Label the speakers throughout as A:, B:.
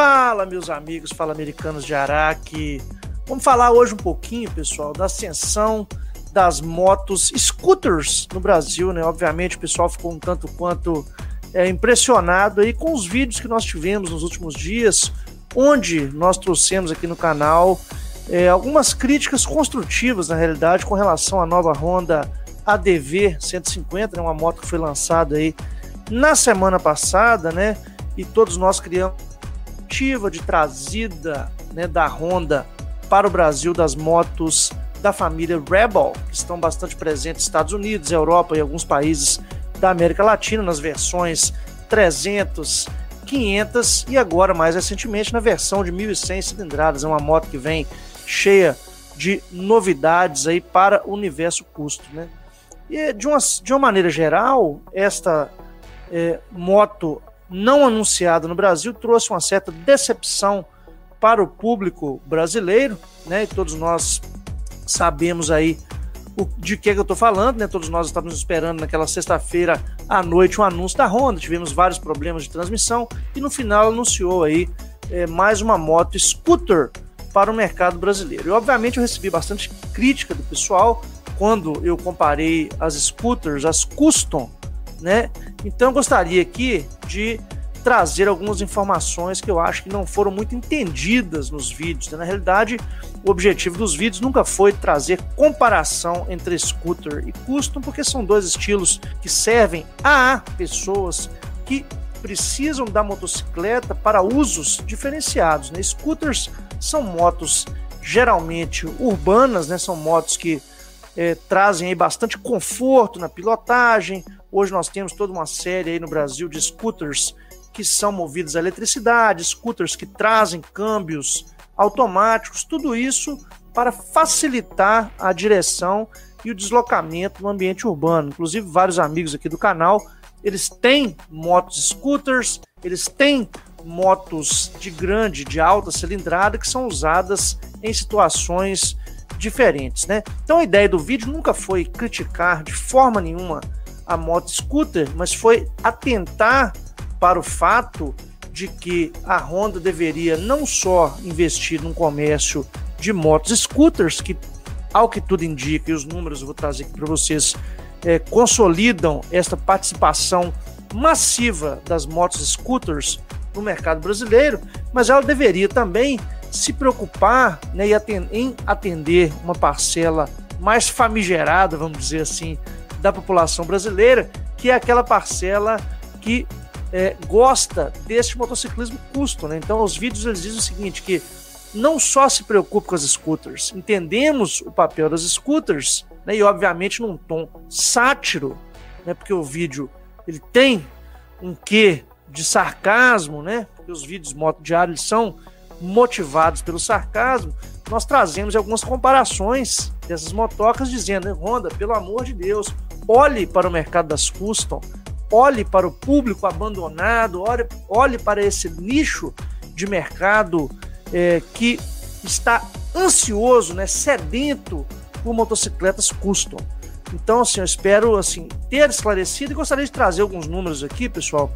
A: Fala, meus amigos, fala americanos de Araque. Vamos falar hoje um pouquinho, pessoal, da ascensão das motos scooters no Brasil, né? Obviamente o pessoal ficou um tanto quanto é, impressionado aí com os vídeos que nós tivemos nos últimos dias, onde nós trouxemos aqui no canal é, algumas críticas construtivas, na realidade, com relação à nova Honda ADV 150, né? uma moto que foi lançada aí na semana passada, né? E todos nós criamos iniciativa de trazida né, da Honda para o Brasil das motos da família Rebel, que estão bastante presentes nos Estados Unidos, Europa e alguns países da América Latina, nas versões 300, 500 e agora, mais recentemente, na versão de 1.100 cilindradas. É uma moto que vem cheia de novidades aí para o universo custo. Né? E de uma, de uma maneira geral, esta é, moto não anunciada no Brasil trouxe uma certa decepção para o público brasileiro, né? E todos nós sabemos aí o, de que, é que eu estou falando, né? Todos nós estávamos esperando naquela sexta-feira à noite um anúncio da Honda, tivemos vários problemas de transmissão e no final anunciou aí é, mais uma moto scooter para o mercado brasileiro. E obviamente eu recebi bastante crítica do pessoal quando eu comparei as scooters, as custom, né? Então eu gostaria aqui de trazer algumas informações que eu acho que não foram muito entendidas nos vídeos. Né? Na realidade, o objetivo dos vídeos nunca foi trazer comparação entre scooter e custom, porque são dois estilos que servem a pessoas que precisam da motocicleta para usos diferenciados. Né? Scooters são motos geralmente urbanas, né? são motos que é, trazem bastante conforto na pilotagem, Hoje nós temos toda uma série aí no Brasil de scooters que são movidos a eletricidade, scooters que trazem câmbios automáticos, tudo isso para facilitar a direção e o deslocamento no ambiente urbano. Inclusive, vários amigos aqui do canal, eles têm motos scooters, eles têm motos de grande, de alta cilindrada que são usadas em situações diferentes, né? Então a ideia do vídeo nunca foi criticar de forma nenhuma a moto scooter, mas foi atentar para o fato de que a Honda deveria não só investir num comércio de motos scooters, que ao que tudo indica, e os números eu vou trazer aqui para vocês, é, consolidam esta participação massiva das motos scooters no mercado brasileiro, mas ela deveria também se preocupar né, em atender uma parcela mais famigerada, vamos dizer assim, da população brasileira, que é aquela parcela que é, gosta deste motociclismo custo. Né? Então, os vídeos eles dizem o seguinte: que não só se preocupe com as scooters, entendemos o papel das scooters, né? e obviamente num tom sátiro, né? porque o vídeo ele tem um quê de sarcasmo, né? porque os vídeos moto diário eles são motivados pelo sarcasmo, nós trazemos algumas comparações dessas motocas dizendo, Honda, pelo amor de Deus, olhe para o mercado das custom, olhe para o público abandonado, olhe, olhe para esse nicho de mercado é, que está ansioso, né, sedento por motocicletas custom. Então, assim, eu espero assim ter esclarecido e gostaria de trazer alguns números aqui, pessoal,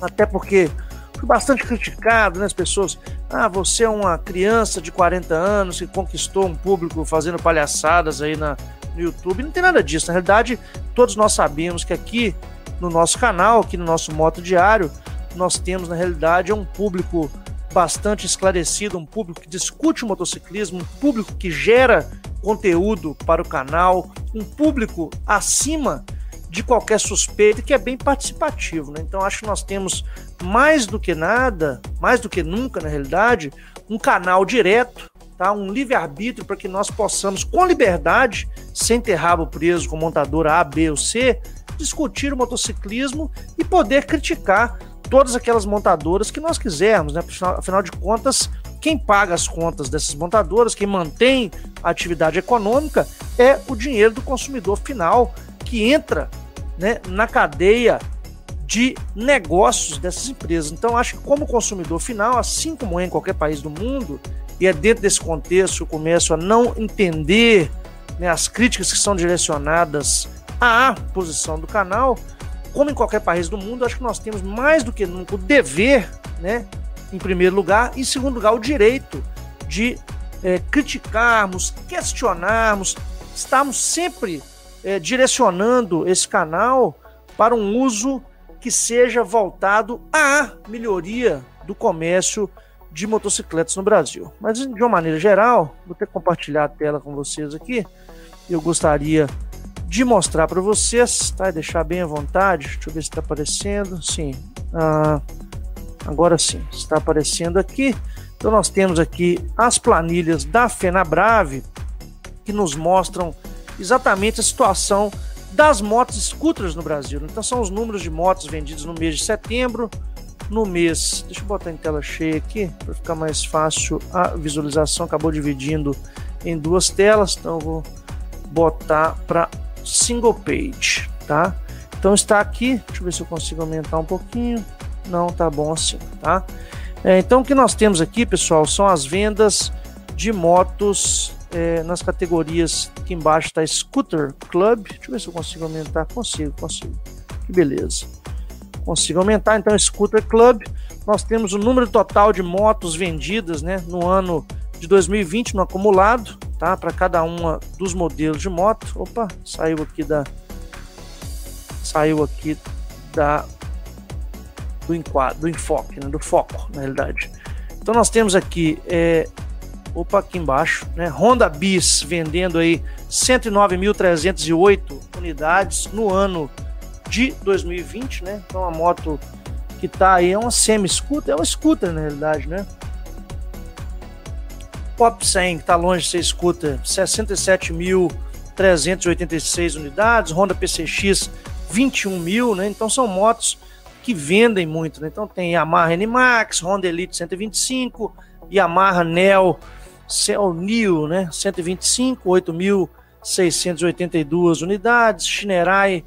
A: até porque fui bastante criticado, né, as pessoas, ah, você é uma criança de 40 anos que conquistou um público fazendo palhaçadas aí na, no YouTube. Não tem nada disso. Na realidade, todos nós sabemos que aqui no nosso canal, aqui no nosso Moto Diário, nós temos na realidade um público bastante esclarecido, um público que discute o motociclismo, um público que gera conteúdo para o canal, um público acima de qualquer suspeita que é bem participativo. Né? Então acho que nós temos mais do que nada, mais do que nunca na realidade, um canal direto tá? um livre-arbítrio para que nós possamos, com liberdade, sem ter rabo preso com montadora A, B ou C, discutir o motociclismo e poder criticar todas aquelas montadoras que nós quisermos, né? Afinal de contas, quem paga as contas dessas montadoras, quem mantém a atividade econômica é o dinheiro do consumidor final que entra né, na cadeia de negócios dessas empresas. Então, acho que como consumidor final, assim como é em qualquer país do mundo, e é dentro desse contexto que eu começo a não entender né, as críticas que são direcionadas à posição do canal. Como em qualquer país do mundo, acho que nós temos mais do que nunca o dever né, em primeiro lugar, e em segundo lugar, o direito de é, criticarmos, questionarmos, estamos sempre é, direcionando esse canal para um uso que seja voltado à melhoria do comércio de motocicletas no Brasil. Mas de uma maneira geral, vou ter que compartilhar a tela com vocês aqui. Eu gostaria de mostrar para vocês, tá? E deixar bem à vontade. Deixa eu ver se está aparecendo. Sim. Ah, agora sim, está aparecendo aqui. Então nós temos aqui as planilhas da FenaBrave que nos mostram exatamente a situação das motos scooters no Brasil. Então são os números de motos vendidas no mês de setembro, no mês. Deixa eu botar em tela cheia aqui para ficar mais fácil a visualização. Acabou dividindo em duas telas, então vou botar para single page, tá? Então está aqui. Deixa eu ver se eu consigo aumentar um pouquinho. Não, tá bom assim, tá? É, então, o que nós temos aqui, pessoal, são as vendas de motos é, nas categorias aqui embaixo está Scooter Club. Deixa eu ver se eu consigo aumentar. Consigo, consigo. Que beleza. Consigo aumentar. Então, Scooter Club. Nós temos o número total de motos vendidas né, no ano de 2020 no acumulado, tá? Para cada uma dos modelos de moto. Opa, saiu aqui da. Saiu aqui da do, enquadro, do enfoque, né, do foco, na realidade. Então nós temos aqui, é, opa, aqui embaixo, né, Honda Bis vendendo aí 109.308 unidades no ano de 2020, né? Então a moto que tá aí é uma semi-scooter, é uma scooter na realidade, né? Pop 100, que tá longe de ser scooter, 67.386 unidades, Honda PCX 21 mil, né? Então são motos que vendem muito, né? Então tem Yamaha NMAX, Honda Elite 125, Yamaha Neo Cell Neo, né? 125, 8.682 unidades, Shinerai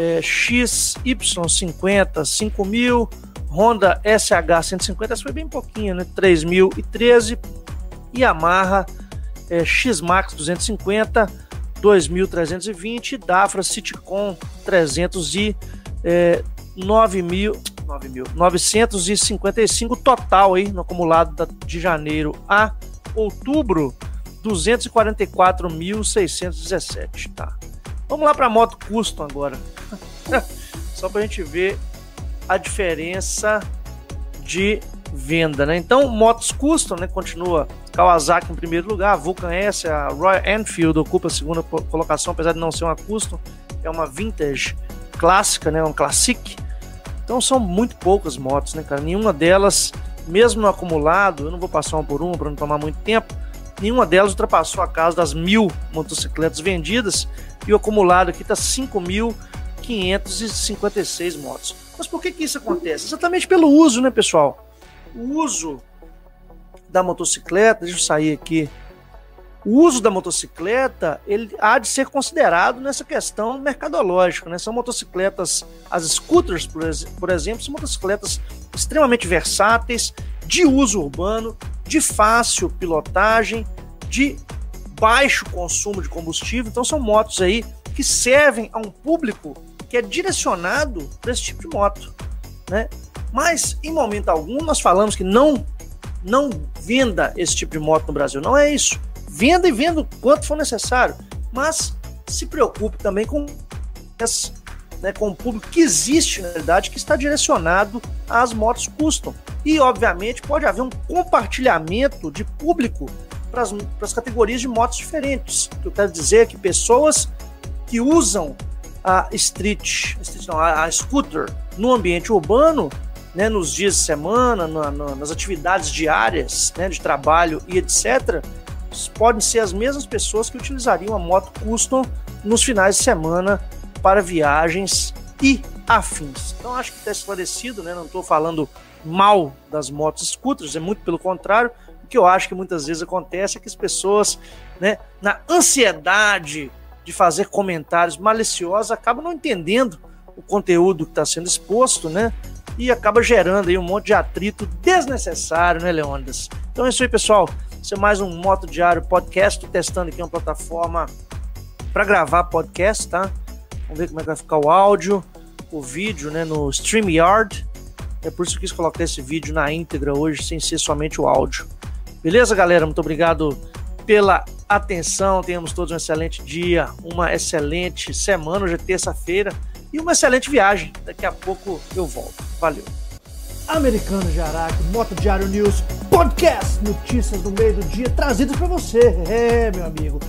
A: é, XY50, 5.000, Honda SH 150, essa foi bem pouquinho, né? 3.013, Yamaha é, X-Max 250, 2.320, Dafra Citicon 300 e é, 9 mil, 9 mil, 955 total aí no acumulado de janeiro a outubro, 244.617, tá? Vamos lá para moto custom agora. Só para a gente ver a diferença de venda, né? Então, motos custom, né, continua Kawasaki em primeiro lugar, Vulcan S, a Royal Enfield ocupa a segunda colocação, apesar de não ser uma custom, é uma vintage clássica, né, um classic. Então são muito poucas motos, né, cara? Nenhuma delas, mesmo no acumulado, eu não vou passar uma por uma para não tomar muito tempo, nenhuma delas ultrapassou a casa das mil motocicletas vendidas e o acumulado aqui está 5.556 motos. Mas por que, que isso acontece? Exatamente pelo uso, né, pessoal? O uso da motocicleta, deixa eu sair aqui o uso da motocicleta ele há de ser considerado nessa questão mercadológica. Né? São motocicletas, as scooters, por exemplo, são motocicletas extremamente versáteis, de uso urbano, de fácil pilotagem, de baixo consumo de combustível. Então são motos aí que servem a um público que é direcionado para esse tipo de moto. Né? Mas em momento algum nós falamos que não não venda esse tipo de moto no Brasil. Não é isso Venda e venda o quanto for necessário, mas se preocupe também com, né, com o público que existe, na verdade, que está direcionado às motos custom. E, obviamente, pode haver um compartilhamento de público para as categorias de motos diferentes. O que eu quero dizer é que pessoas que usam a street, a, street não, a, a scooter no ambiente urbano, né, nos dias de semana, na, na, nas atividades diárias né, de trabalho e etc., podem ser as mesmas pessoas que utilizariam a moto custom nos finais de semana para viagens e afins. Então acho que está esclarecido, né? Não estou falando mal das motos scooters, é muito pelo contrário. O que eu acho que muitas vezes acontece é que as pessoas, né, na ansiedade de fazer comentários maliciosos, acabam não entendendo o conteúdo que está sendo exposto, né? E acaba gerando aí um monte de atrito desnecessário, né, Leônidas? Então é isso aí, pessoal. Isso é mais um Moto Diário Podcast. Testando aqui uma plataforma para gravar podcast, tá? Vamos ver como é que vai ficar o áudio, o vídeo, né? No StreamYard. É por isso que quis colocar esse vídeo na íntegra hoje, sem ser somente o áudio. Beleza, galera? Muito obrigado pela atenção. Tenhamos todos um excelente dia, uma excelente semana. Hoje é terça-feira e uma excelente viagem. Daqui a pouco eu volto. Valeu. Americano de Araque, Moto Diário News, podcast, notícias do meio do dia trazidas para você. É, meu amigo